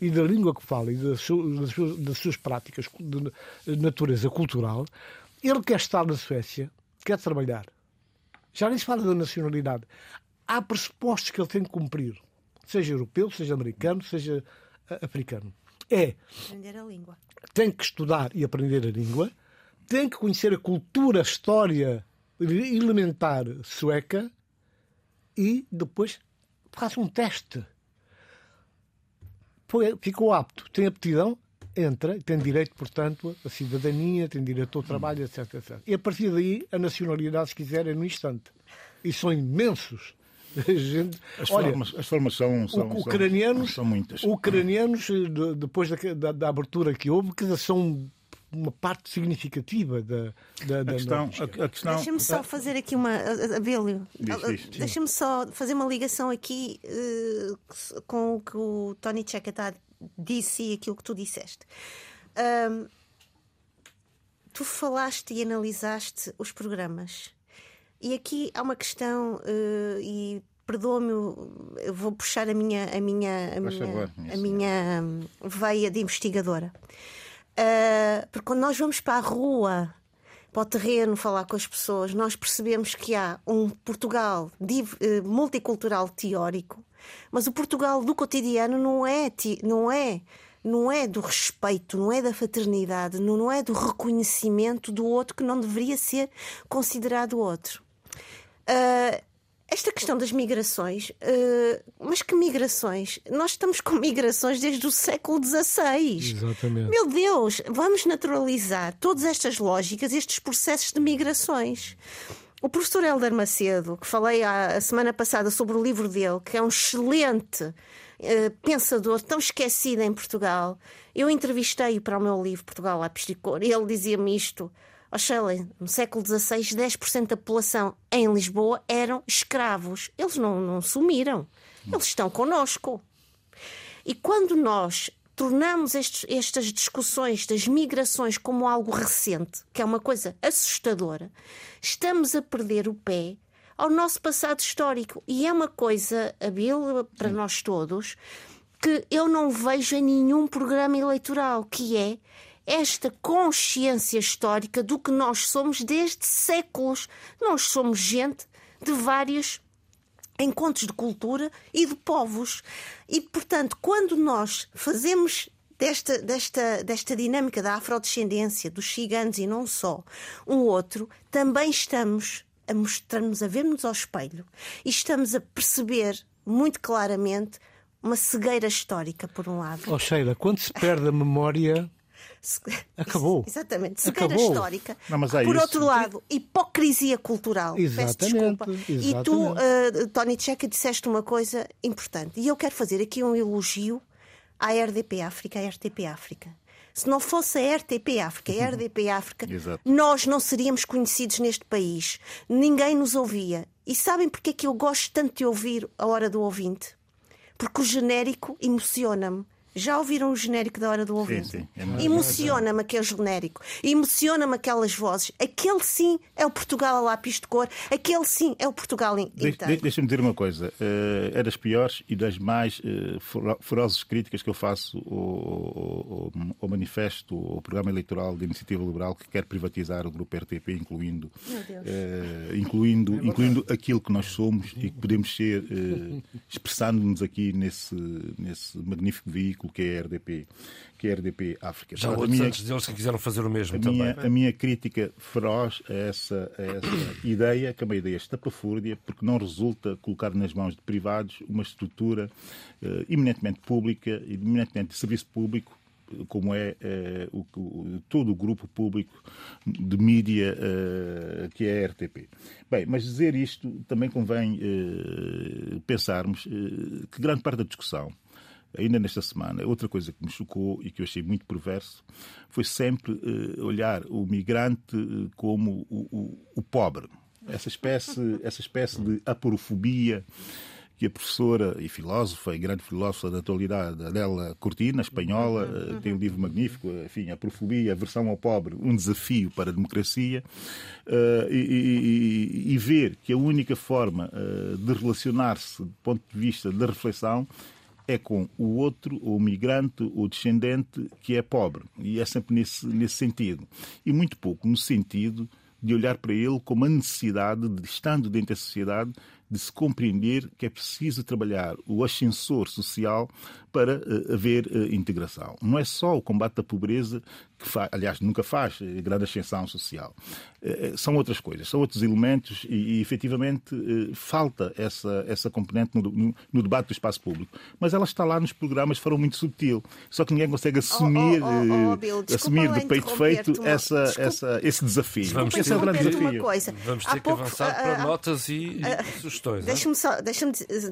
e da língua que fala e das suas, das suas- práticas de natureza cultural, ele quer estar na Suécia, quer trabalhar. Já nem se fala da nacionalidade. Há pressupostos que ele tem que cumprir, seja europeu, seja americano, seja ah, africano. É Aprender a língua. tem que estudar e aprender a língua, tem que conhecer a cultura, a história elementar sueca e depois faz um teste. Foi- ficou apto, tem aptidão, entra, tem direito, portanto, à cidadania, tem direito ao trabalho, etc, etc. E a partir daí, a nacionalidade, se quiser, é no instante. E são imensos. Gente, As, olha, formas, as formas são, são, o- são- ucranianos, são muitas. ucranianos, de- depois da, da- da abertura que houve, que são uma parte significativa da, da, da A questão, nordisca. a, a questão Deixa-me só fazer aqui uma. Abelio, deixa-me só fazer uma ligação aqui eh, com o que o Tony Checa tá, disse e aquilo que tu disseste. Ahm, tu falaste e analisaste os programas. E aqui há uma questão, eh, e perdoa-me, eu vou puxar a minha, a minha, a minha, favor, a minha minha hum, veia de investigadora. Ah, porque quando nós vamos para a rua, para o terreno, falar com as pessoas, nós percebemos que há um Portugal eh, multicultural teórico, mas o Portugal do cotidiano não é, não é, não é do respeito, não é da fraternidade, não é do reconhecimento do outro que não deveria ser considerado outro. Ah, esta questão das migrações, ah, mas que migrações? Nós estamos com migrações desde o século XVI. Exatamente. Meu Deus, vamos naturalizar todas estas lógicas, estes processos de migrações. O professor Helder Macedo, que falei a, a semana passada sobre o livro dele, que é um excelente eh, pensador, tão esquecido em Portugal, eu entrevistei-o para o meu livro Portugal Lápis de Cor e ele dizia-me isto. Shelley, no século XVI, 10% da população em Lisboa eram escravos. Eles não, não sumiram. Eles estão connosco. E quando nós tornamos estes- estas discussões das migrações como algo recente, que é uma coisa assustadora, estamos a perder o pé ao nosso passado histórico. E é uma coisa, Abil, para nós todos, que eu não vejo em nenhum programa eleitoral, que é esta consciência histórica do que nós somos desde séculos. Nós somos gente de vários encontros de cultura e de povos. E, portanto, quando nós fazemos desta, desta, desta dinâmica da afrodescendência, dos ciganos e não só, um outro, também estamos a mostrar-nos, a ver-nos ao espelho e estamos a perceber muito claramente uma cegueira histórica, por um lado. Oh, Sheila, quando se perde a memória, Acabou. Exatamente. Cegueira Acabou. histórica. Não, mas há Por isso. outro lado, hipocrisia cultural. Peço Exatamente, desculpa. E tu, exatamente. uh, Tony Checa, disseste uma coisa importante. E eu quero fazer aqui um elogio à RDP África, à RTP África. Se não fosse a RTP África, a RDP África, nós não seríamos conhecidos neste país. Ninguém nos ouvia. E sabem porque é que eu gosto tanto de ouvir a hora do ouvinte? Porque o genérico emociona-me. Já ouviram o genérico da hora do ouvinte? Sim, sim. É Emociona-me aquele genérico, emociona-me aquelas vozes. Aquele sim é o Portugal a lápis de cor, aquele sim é o Portugal inteiro. De, Deixa-me dizer uma coisa: uh, é das piores e das mais uh, ferozes críticas que eu faço ao, ao, ao, manifesto, ao programa eleitoral da Iniciativa Liberal que quer privatizar o grupo RTP, incluindo, uh, incluindo, é incluindo aquilo que nós somos e que podemos ser, expressando-nos aqui nesse, nesse magnífico veículo que é a RDP, que é a RDP África. Já outros minha, antes deles que quiseram fazer o mesmo a também. Minha, a minha crítica feroz a essa, a essa ideia, que é uma ideia estapafúrdia, porque não resulta colocar nas mãos de privados uma estrutura uh, eminentemente pública, eminentemente de serviço público, como é uh, o, o, todo o grupo público de mídia uh, que é a RTP. Bem, mas dizer isto também convém pensarmos que grande parte da discussão ainda nesta semana, outra coisa que me chocou e que eu achei muito perverso foi sempre uh, olhar o migrante uh, como o, o, o, pobre. Essa espécie, essa espécie de aporofobia que a professora e filósofa, e grande filósofa da atualidade, Adela Cortina, espanhola, uh, tem um livro magnífico, enfim, a Aporofobia, Versão ao Pobre, um desafio para a democracia, e, e, e, ver que a única forma de relacionar-se, do ponto de vista da reflexão, é com o outro, o migrante, o descendente que é pobre. E é sempre nesse, nesse sentido. E muito pouco no sentido de olhar para ele como a necessidade de, estando dentro da sociedade, de se compreender que é preciso trabalhar o ascensor social para uh, haver uh, integração. Não é só o combate à pobreza que faz, aliás, nunca faz eh, grande ascensão social. Uh, são outras coisas, são outros elementos e, e efetivamente falta essa, essa componente no, no, no, debate do espaço público. Mas ela está lá nos programas de forma muito subtil. Só que ninguém consegue assumir, oh, oh, oh, Bill, assumir de peito feito essa, essa, esse desafio. Vamos ter, é um grande desafio. Vamos ter que pouco, avançar para uh, notas e, uh, sugestões. Deixa-me deixa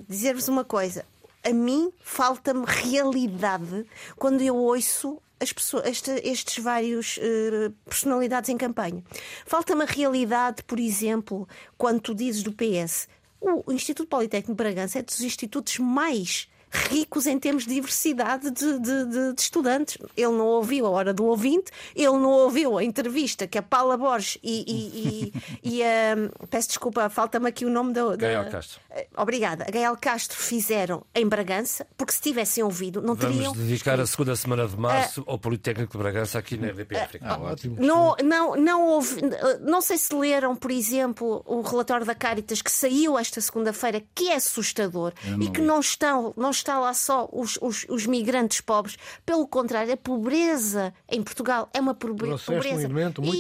dizer-vos uma coisa a mim falta-me realidade quando eu ouço as pessoas, este, estes vários uh, personalidades em campanha. Falta-me a realidade, por exemplo, quando tu dizes do PS. O Instituto Politécnico de Bragança é dos institutos mais ricos em termos de diversidade de, de, de, de, estudantes. Ele não ouviu a hora do ouvinte, ele não ouviu a entrevista que a Paula Borges e, e, e, e a. Peço desculpa, falta-me aqui o nome da. Gael Castro. Eh, obrigada. A Gael Castro fizeram em Bragança, porque se tivessem ouvido, não Vamos teriam. Vamos dedicar a segunda semana de março uh, ao Politécnico de Bragança aqui na RDP uh, África. Ah, ótimo. Não, não, não, houve, não sei se leram, por exemplo, o relatório da Caritas que saiu esta segunda-feira, que é assustador e que não estão. Não está lá só os, os, os, migrantes pobres. Pelo contrário, a pobreza em Portugal é uma pobreza, pobreza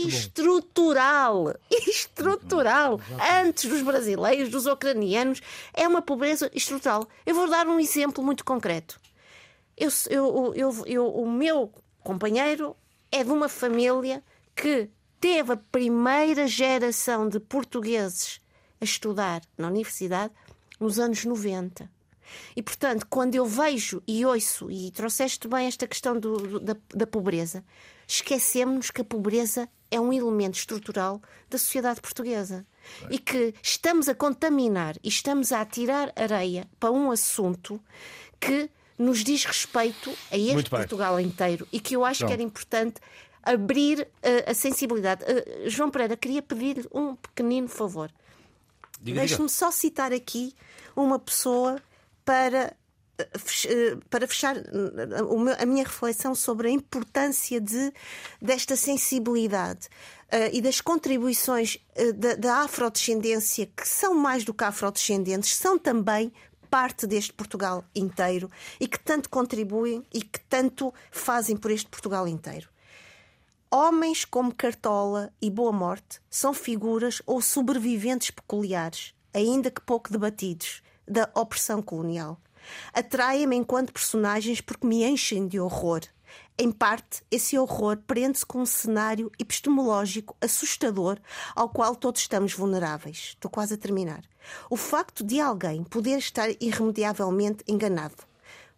estrutural. Estrutural. Antes dos brasileiros, dos ucranianos, é uma pobreza estrutural. Eu vou dar um exemplo muito concreto. Eu, eu, eu, eu, o meu companheiro é de uma família que teve a primeira geração de portugueses a estudar na universidade nos anos 90. E, portanto, quando eu vejo e ouço, e trouxeste bem esta questão do, do, da, da pobreza, esquecemos que a pobreza é um elemento estrutural da sociedade portuguesa. E que estamos a contaminar e estamos a atirar areia para um assunto que nos diz respeito a este Portugal inteiro e que eu acho que era importante abrir uh, a sensibilidade. Uh, João Pereira, queria pedir-lhe um pequenino favor. Deixe-me só citar aqui uma pessoa para eh, eh, para fechar eh, a minha reflexão sobre a importância de, desta sensibilidade uh, e das contribuições uh, da, da afrodescendência, que são mais do que afrodescendentes, são também parte deste Portugal inteiro e que tanto contribuem e que tanto fazem por este Portugal inteiro. Homens como Cartola e Boa Morte são figuras ou sobreviventes peculiares, ainda que pouco debatidos da opressão colonial. Atraem-me enquanto personagens porque me enchem de horror. Em parte, esse horror prende-se com um cenário epistemológico assustador ao qual todos estamos vulneráveis. Estou quase a terminar. O facto de alguém poder estar irremediavelmente enganado.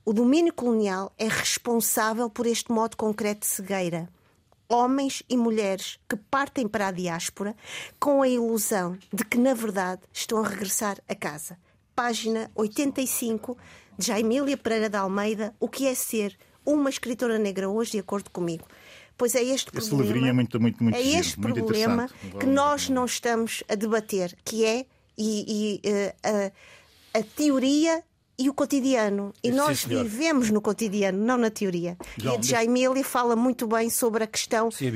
O domínio colonial é responsável por este modo concreto de cegueira. Homens e mulheres que partem para a diáspora com a ilusão de que, na verdade, estão a regressar a casa. Página 85 de Jaimília Pereira de Almeida, O que é ser uma escritora negra hoje, de acordo comigo. Pois é este Esse problema. é muito, muito, muito é este problema que nós não estamos a debater, que é e, e, eh, a, a teoria e o cotidiano. E Sim, nós senhor. vivemos no cotidiano, não na teoria. João, e a de Jaimília fala muito bem sobre a questão Sim,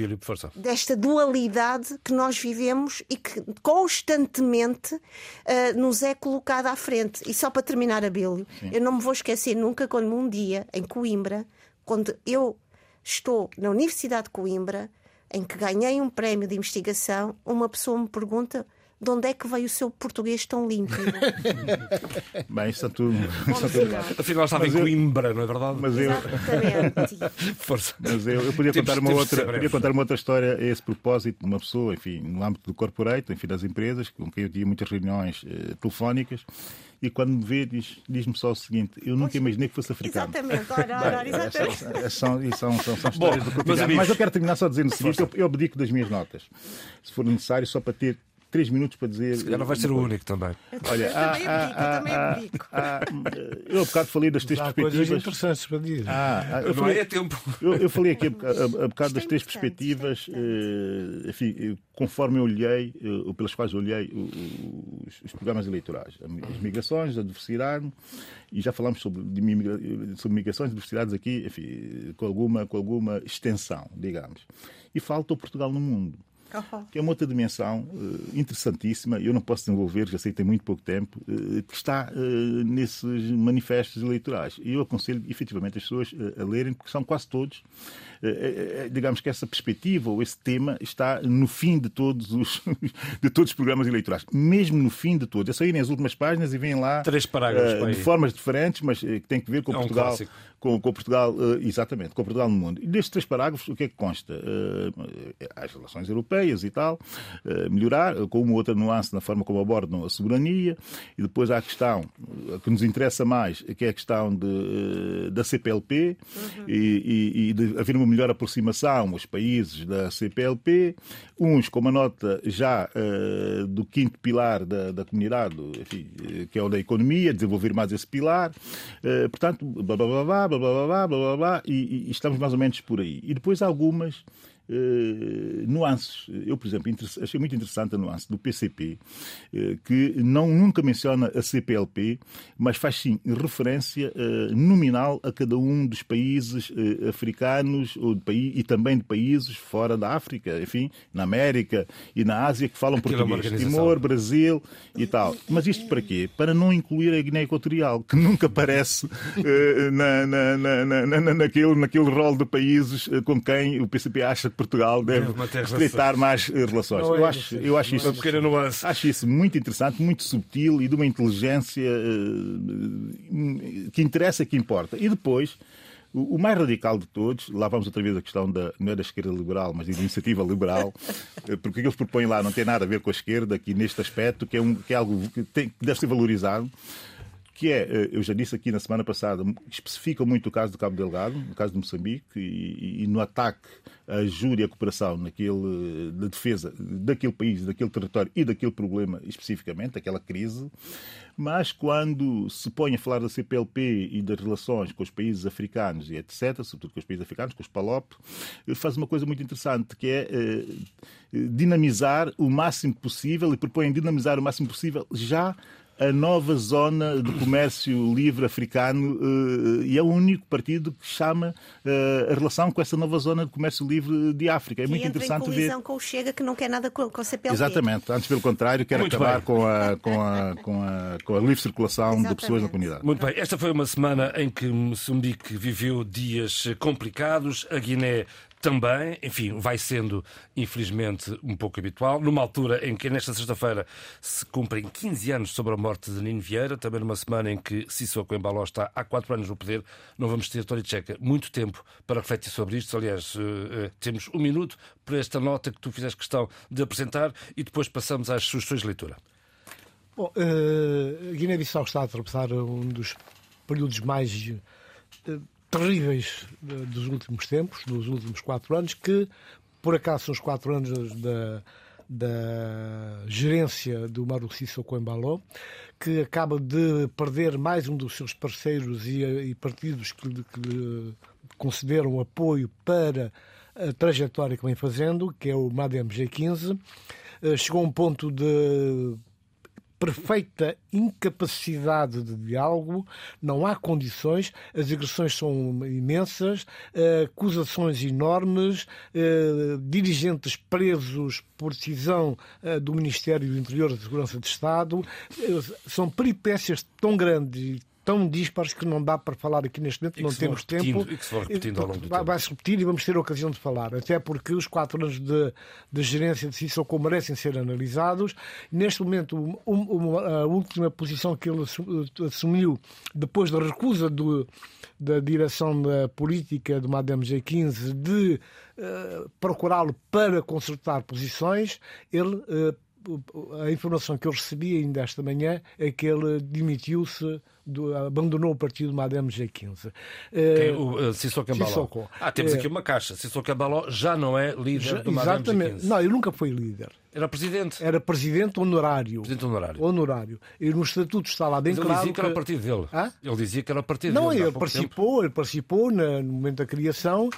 desta dualidade que nós vivemos e que constantemente eh, nos é colocada à frente. E só para terminar, Abílio, eu não me vou esquecer nunca quando um dia, em Coimbra, quando eu estou na Universidade de Coimbra, em que ganhei um prémio de investigação, uma pessoa me pergunta de onde é que veio o seu português tão límpido. Bem. Bom, senhor. Afinal, estava Mas em eu- Coimbra, não é verdade? Mas eu, Exatamente. Força. Mas eu, eu podia Temos- contar uma outra, podia contar uma outra história a esse propósito, de uma pessoa, enfim, no âmbito do corporate, enfim, das empresas, com quem eu tinha muitas reuniões eh, telefónicas, e quando me vê, diz- diz-me só o seguinte: eu nunca imaginei que fosse africano. Exatamente. Ora, ora, Bem, exatamente. essas- São, são, são, são histórias do meus cotidiano. Mas eu quero terminar só dizendo o seguinte: eu, eu abdico das minhas notas, se for necessário, só para ter três minutos para dizer. Já não vai ser o único também. Olha, Eu há- também há- abdico, eu também há- bocado falei das três Há coisas perspectivas. interessantes para dizer. Ah, ah, eu Não falei- é tempo. eu, eu falei aqui a, boca- a- a bocado das é três importante, perspectivas, é eh, enfim, eh, conforme eu olhei, eh, ou pelas quais eu olhei os, os programas eleitorais. As migrações, a diversidade, e já falámos sobre, sobre migrações e diversidades aqui, enfim, com alguma, com alguma extensão, digamos. E falta o Portugal no mundo que é uma outra dimensão eh, interessantíssima, eu não posso desenvolver, já sei que tem muito pouco tempo, eh, que está eh, nesses manifestos eleitorais. E eu aconselho efetivamente as pessoas a lerem, porque são quase todos. digamos que essa perspectiva ou esse tema está no fim de todos os, de todos os programas eleitorais, mesmo no fim de todos. É só irem às últimas páginas e veem lá Três parágrafos de formas diferentes, mas que têm que ver com É um Portugal clássico. Com, com Portugal, eh, exatamente, com Portugal no mundo. E destes três parágrafos, o que é que consta? Eh, as relações europeias e tal, eh, melhorar, com uma outra nuance na forma como abordam a soberania, e depois há a questão que nos interessa mais, que é a questão de, da CPLP, e, e- e de haver uma melhor aproximação aos países da CPLP, uns com uma nota já eh, do quinto pilar da, da comunidade, enfim, que é o da economia, desenvolver mais esse pilar, eh, portanto, blá blá blá blá blá blá blá blá blá blá, e, e estamos mais ou menos por aí. E depois algumas nuances. Eu, por exemplo, achei muito interessante a nuance do PCP, eh, que não nunca menciona a CPLP, mas faz sim referência eh, nominal a cada um dos países eh, africanos ou de paí- e também de países fora da África, enfim, na América e na Ásia que falam Aquilo é português. organização. Timor, Brasil e tal. Mas isto para quê? Para não incluir a Guiné Equatorial, que nunca aparece eh, na, na, na, na, na- naquele, naquele rol de países eh, com quem o PCP acha Portugal deve Deve manter estreitar mais eh, relações. Não é Eu acho, eu acho isso. Uma pequena nuance. Acho isso muito interessante, muito subtil e de uma inteligência eh, que interessa e que importa. E depois, o mais radical de todos, lá vamos outra vez a questão da, não é da esquerda liberal, mas da iniciativa liberal, eh, porque o que eles propõem lá não tem nada a ver com a esquerda, aqui neste aspecto, que é, um, que é algo que, tem- que deve ser valorizado que é, eh, eu já disse aqui na semana passada, especifica muito o caso do Cabo Delgado, o caso de Moçambique, e, e no ataque à ajuda e à cooperação naquele, na defesa daquele país, daquele território e daquele problema especificamente, aquela crise. Mas quando se põe a falar da CPLP e das relações com os países africanos e etc., sobretudo com os países africanos, com os PALOP, eh, faz uma coisa muito interessante, que é eh, dinamizar o máximo possível e propõe dinamizar o máximo possível já a nova zona de comércio livre africano eh, e é o único partido que chama eh, a relação com essa nova zona de comércio livre de África. É Que muito entra em interessante ver. colisão com o Chega, que não quer nada com, com a CPLP. Exatamente, antes pelo contrário, quer Muito acabar com a, com, a, com, a, com a livre circulação de Exatamente. pessoas na comunidade. Muito bem, esta foi uma semana em que Moçambique viveu dias complicados, a Guiné também, enfim, vai sendo, infelizmente, um pouco habitual. Numa altura em que, nesta sexta-feira, se cumprem 15 anos sobre a morte de Nino Vieira, também numa semana em que Sissoko Embaló está há 4 anos no poder, não vamos ter, Tória Checa, muito tempo para refletir sobre isto. Aliás, eh, eh, temos um minuto para esta nota que tu fizeste questão de apresentar e depois passamos às sugestões de leitura. Bom, a Guiné-Bissau está a atravessar um dos períodos mais terríveis dos últimos tempos, dos últimos quatro anos, que por acaso são os quatro anos da, da gerência do Mauro Sissoko Embaló, que acaba de perder mais um dos seus parceiros e, e partidos que, que concederam apoio para a trajetória que vem fazendo, que é o MADEM G15. Eh, chegou a um ponto de perfeita incapacidade de diálogo, não há condições, as agressões são imensas, eh, acusações enormes, eh, dirigentes presos por decisão eh, do Ministério do Interior e da Segurança de Estado, são peripécias tão grandes tão dispares que não dá para falar aqui neste momento, não temos tempo. E que se vão repetindo ao longo do vai, tempo. Vai-se repetir e vamos ter a ocasião de falar, até porque os quatro anos de, de gerência de Sissoko merecem ser analisados. Neste momento, um, um, a última posição que ele assumiu depois da recusa do, da direção da política do Madame G15 de uh, procurá-lo para consertar posições, ele uh, a informação que eu recebi ainda esta manhã é que ele demitiu-se, abandonou o partido Madame G15. Quem, o uh, Sissoko Embaló. Ah, temos aqui uma caixa. Sissoko Embaló já não é líder já, do Madame Exatamente. G15. Não, ele nunca foi líder. Era presidente. Era presidente honorário. Presidente honorário. Honorário. E no estatuto está lá bem Mas claro. Ele dizia que era partido dele. Hã? Ele dizia que era partido não, dele. Não, ele participou, ele participou no momento da criação.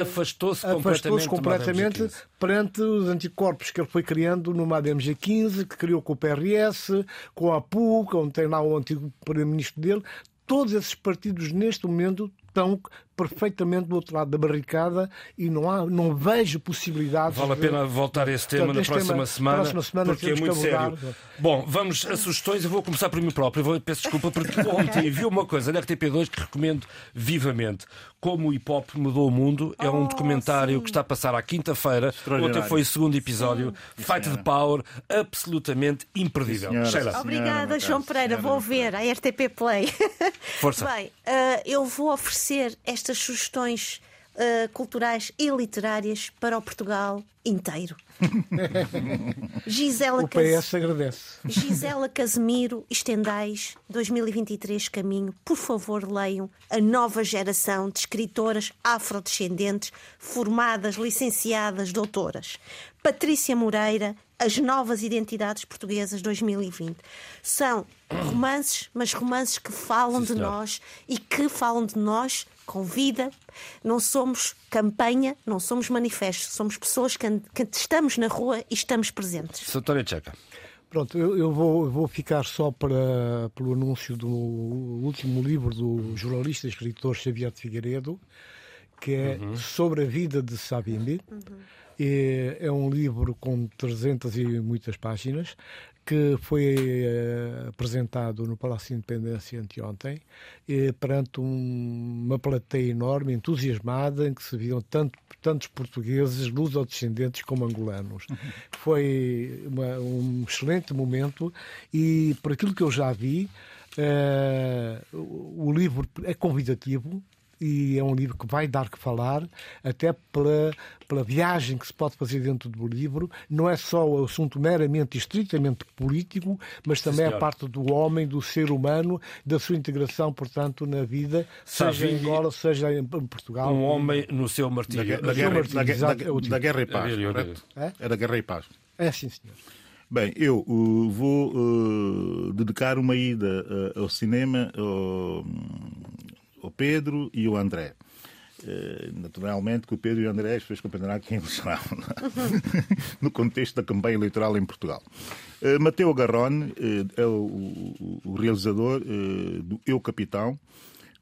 Afastou-se completamente, completamente perante os anticorpos que ele foi criando no MADEMG 15, que criou com o PRS, com a PUC, onde tem lá o antigo primeiro-ministro dele. Todos esses partidos, neste momento, estão perfeitamente do outro lado da barricada e não, há, não vejo possibilidades. Vale a pena voltar a esse tema na próxima tema, semana, próxima semana, porque é muito sério. Bom, vamos a sugestões. Eu vou começar por mim próprio. Eu vou, peço desculpa porque ontem vi uma coisa na RTP2 que recomendo vivamente. Como o hip hop mudou o mundo. É um oh, documentário sim. que está a passar à quinta-feira. Ontem foi o segundo episódio. Sim. Fight the Power. Absolutamente imperdível. Sim, Obrigada, João Pereira. Vou ver a RTP Play. Força. Bem, uh, eu vou oferecer esta estas sugestões uh, culturais e literárias para o Portugal inteiro. Gisela o PS agradece. Gisela Casemiro, Estendais, 2023 Caminho. Por favor, leiam a nova geração de escritoras afrodescendentes formadas, licenciadas, doutoras. Patrícia Moreira, As Novas Identidades Portuguesas 2020. São romances, mas romances que falam Sim, de nós e que falam de nós com vida. Não somos campanha, não somos manifesto, somos pessoas que, que estamos na rua e estamos presentes. Soutora Tcheca. Pronto, eu, eu, vou, eu, vou, ficar só para, pelo anúncio do último livro do jornalista e escritor Xavier de Figueiredo, que é uhum. sobre a vida de Savimbi. Uhum. É, é, um livro com 300 e muitas páginas que foi uh, apresentado no Palácio de Independência anteontem, eh, perante um, uma plateia enorme, entusiasmada, em que se viam tanto, tantos portugueses, luso-descendentes como angolanos. Uhum. Foi uma, um excelente momento e, por aquilo que eu já vi, uh, o livro é convidativo, e é um livro que vai dar que falar, até pela, pela viagem que se pode fazer dentro do livro. Não é só o assunto meramente e estritamente político, mas também Sim, a parte do homem, do ser humano, da sua integração, portanto, na vida, seja em Angola, seja em Portugal. Um homem no seu martírio. Da, guerra, da, da, da, guerra e paz. É? é da guerra e paz. É sim, senhor. Bem, eu uh, vou uh, dedicar uma ida uh, ao cinema o Pedro e o André. Uh, naturalmente que o Pedro e o André depois compreenderá quem eles são no contexto da campanha eleitoral em Portugal. Uh, Mateo Garrone uh, é o realizador do Eu Capitão,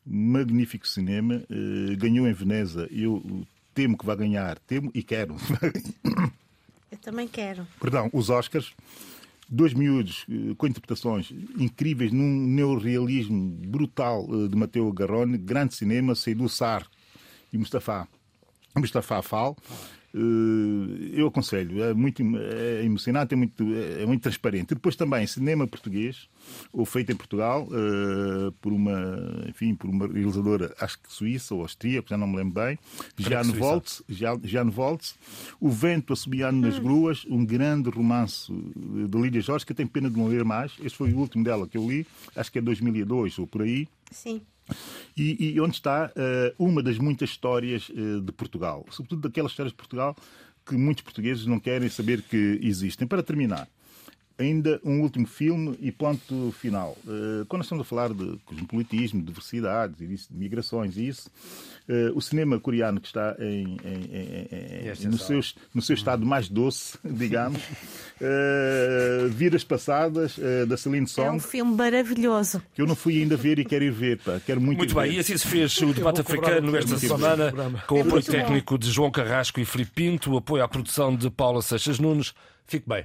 magnífico cinema, ganhou em Veneza. Eu temo que vai ganhar, temo e quero. Eu também quero. Perdão, os Oscars dois miúdos eh, com interpretações incríveis num neorrealismo brutal eh, de Mateo Garrone, grande cinema, Seydou Sar e Mustafa, Mustafa Fall. Eh, eu aconselho, é muito é emocionante, é muito, é muito transparente. Depois também cinema português, ou feito em Portugal, uh, por uma, enfim, por uma realizadora, acho que suíça ou austríaca, já não me lembro bem, já no Voltz, já, já no Voltz, O Vento Assobiando nas hum. Gruas, um grande romance de Lídia Jorge, que eu tenho pena de não ler mais. Este foi o último dela que eu li, acho que é 2002 ou por aí. Sim. E, e onde está uh, uma das muitas histórias uh, de Portugal, sobretudo daquelas histórias de Portugal que muitos portugueses não querem saber que existem. Para terminar, ainda um último filme e ponto final. Uh, quando estamos a falar de cosmopolitismo, de diversidades e de migrações e isso, uh, o cinema coreano que está em, em, em, no, seu, no seu estado mais doce, digamos, uh, Vidas Passadas, da Celine Song. É um filme maravilhoso. Que eu não fui ainda ver e quero ir ver. Pá. Quero muito Muito bem, ver. e assim se fez o debate africano esta semana, com o apoio técnico de João Carrasco e Filipe Pinto, o apoio à produção de Paula Seixas Nunes. Fique bem.